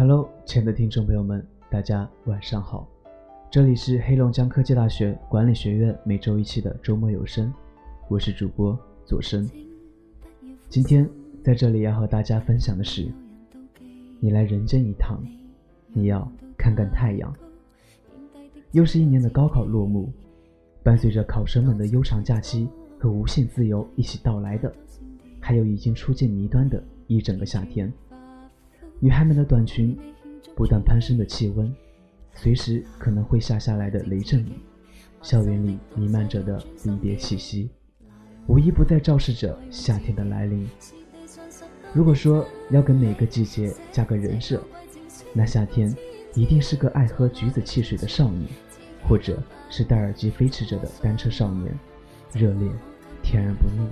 Hello，亲爱的听众朋友们，大家晚上好，这里是黑龙江科技大学管理学院每周一期的周末有声，我是主播左生。今天在这里要和大家分享的是，你来人间一趟，你要看看太阳。又是一年的高考落幕，伴随着考生们的悠长假期和无限自由一起到来的，还有已经初见迷端的一整个夏天。女孩们的短裙，不断攀升的气温，随时可能会下下来的雷阵雨，校园里弥漫着的离别气息，无一不在昭示着夏天的来临。如果说要给每个季节加个人设，那夏天。一定是个爱喝橘子汽水的少女，或者是戴耳机飞驰着的单车少年，热烈，甜而不腻。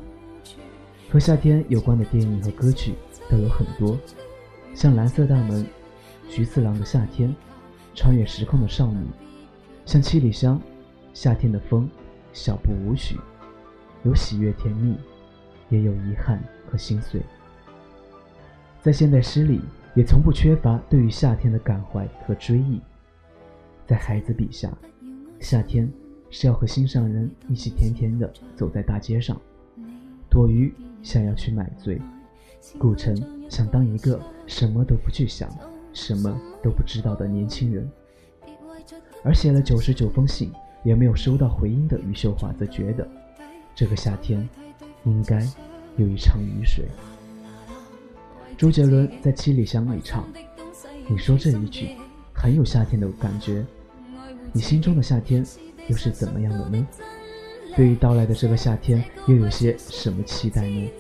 和夏天有关的电影和歌曲都有很多，像《蓝色大门》《菊次郎的夏天》《穿越时空的少女》，像《七里香》《夏天的风》《小步舞曲》，有喜悦甜蜜，也有遗憾和心碎。在现代诗里。也从不缺乏对于夏天的感怀和追忆。在孩子笔下，夏天是要和心上人一起甜甜的走在大街上。躲鱼想要去买醉，顾城想当一个什么都不去想、什么都不知道的年轻人。而写了九十九封信也没有收到回音的余秀华则觉得，这个夏天应该有一场雨水。周杰伦在《七里香》里唱：“你说这一句很有夏天的感觉，你心中的夏天又是怎么样的呢？对于到来的这个夏天，又有些什么期待呢？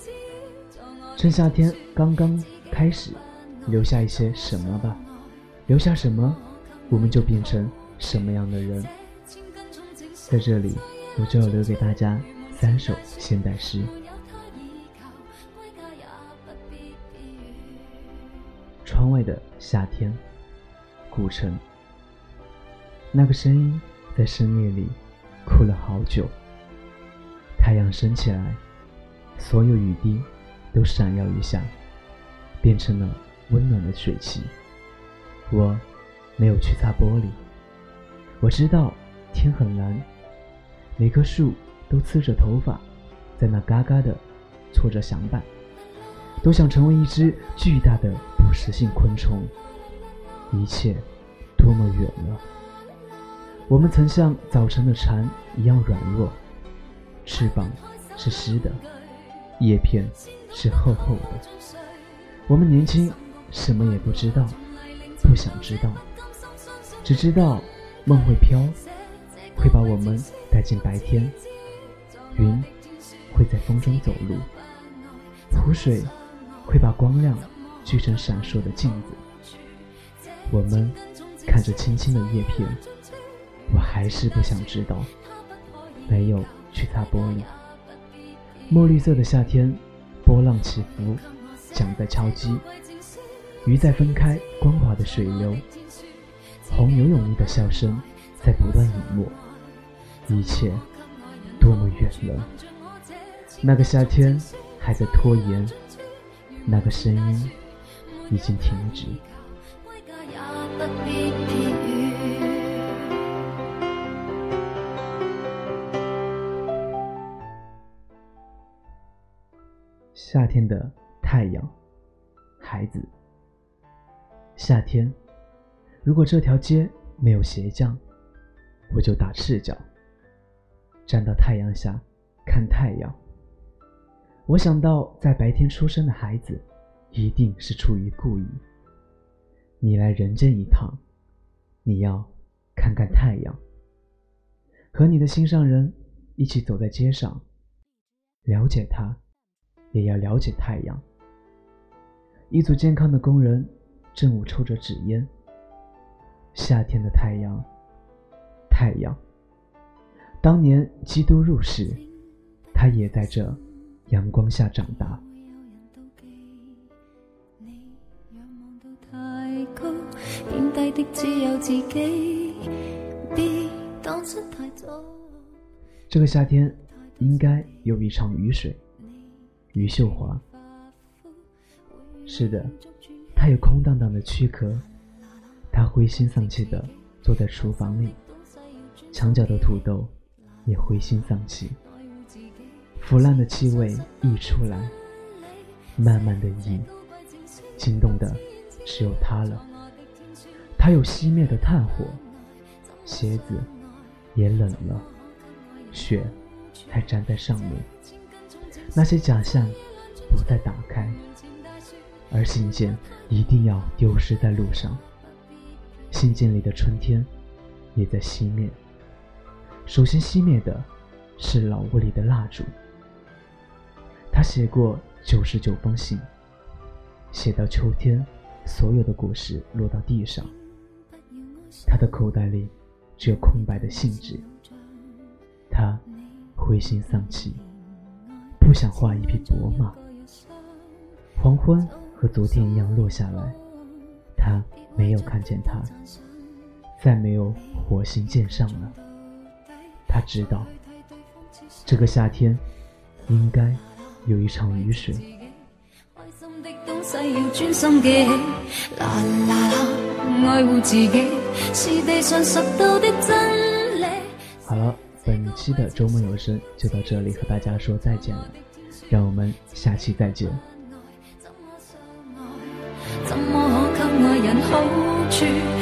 趁夏天刚刚开始，留下一些什么吧，留下什么，我们就变成什么样的人。在这里，我就要留给大家三首现代诗。”窗外的夏天，古城。那个声音在深夜里哭了好久。太阳升起来，所有雨滴都闪耀一下，变成了温暖的水汽。我没有去擦玻璃，我知道天很蓝，每棵树都呲着头发，在那嘎嘎的搓着响板，都想成为一只巨大的。捕食性昆虫，一切多么远了！我们曾像早晨的蝉一样软弱，翅膀是湿的，叶片是厚厚的。我们年轻，什么也不知道，不想知道，只知道梦会飘，会把我们带进白天。云会在风中走路，湖水会把光亮。聚成闪烁的镜子，我们看着青青的叶片，我还是不想知道。没有去擦玻璃。墨绿色的夏天，波浪起伏，桨在敲击，鱼在分开光滑的水流，红牛泳衣的笑声在不断隐没。一切多么远了！那个夏天还在拖延，那个声音。已经停止。夏天的太阳，孩子。夏天，如果这条街没有鞋匠，我就打赤脚，站到太阳下看太阳。我想到在白天出生的孩子。一定是出于故意。你来人间一趟，你要看看太阳，和你的心上人一起走在街上，了解他，也要了解太阳。一组健康的工人正午抽着纸烟。夏天的太阳，太阳。当年基督入世，他也在这阳光下长大。这个夏天应该有一场雨水。余秀华。是的，他有空荡荡的躯壳他灰心丧气地坐在厨房里，墙角的土豆也灰心丧气，腐烂的气味溢出来，慢慢的溢，惊动的只有他了。他有熄灭的炭火，鞋子也冷了，雪还粘在上面。那些假象不再打开，而信件一定要丢失在路上。信件里的春天也在熄灭。首先熄灭的是老屋里的蜡烛。他写过九十九封信，写到秋天，所有的果实落到地上。他的口袋里只有空白的信纸。他灰心丧气，想画一匹薄马。黄昏和昨天一样落下来。他没有看见他，再没有火星见上了。他知道，这个夏天应该有一场雨水。好了，本期的周末有声就到这里，和大家说再见了。让我们下期再见。怎么可给爱人好处？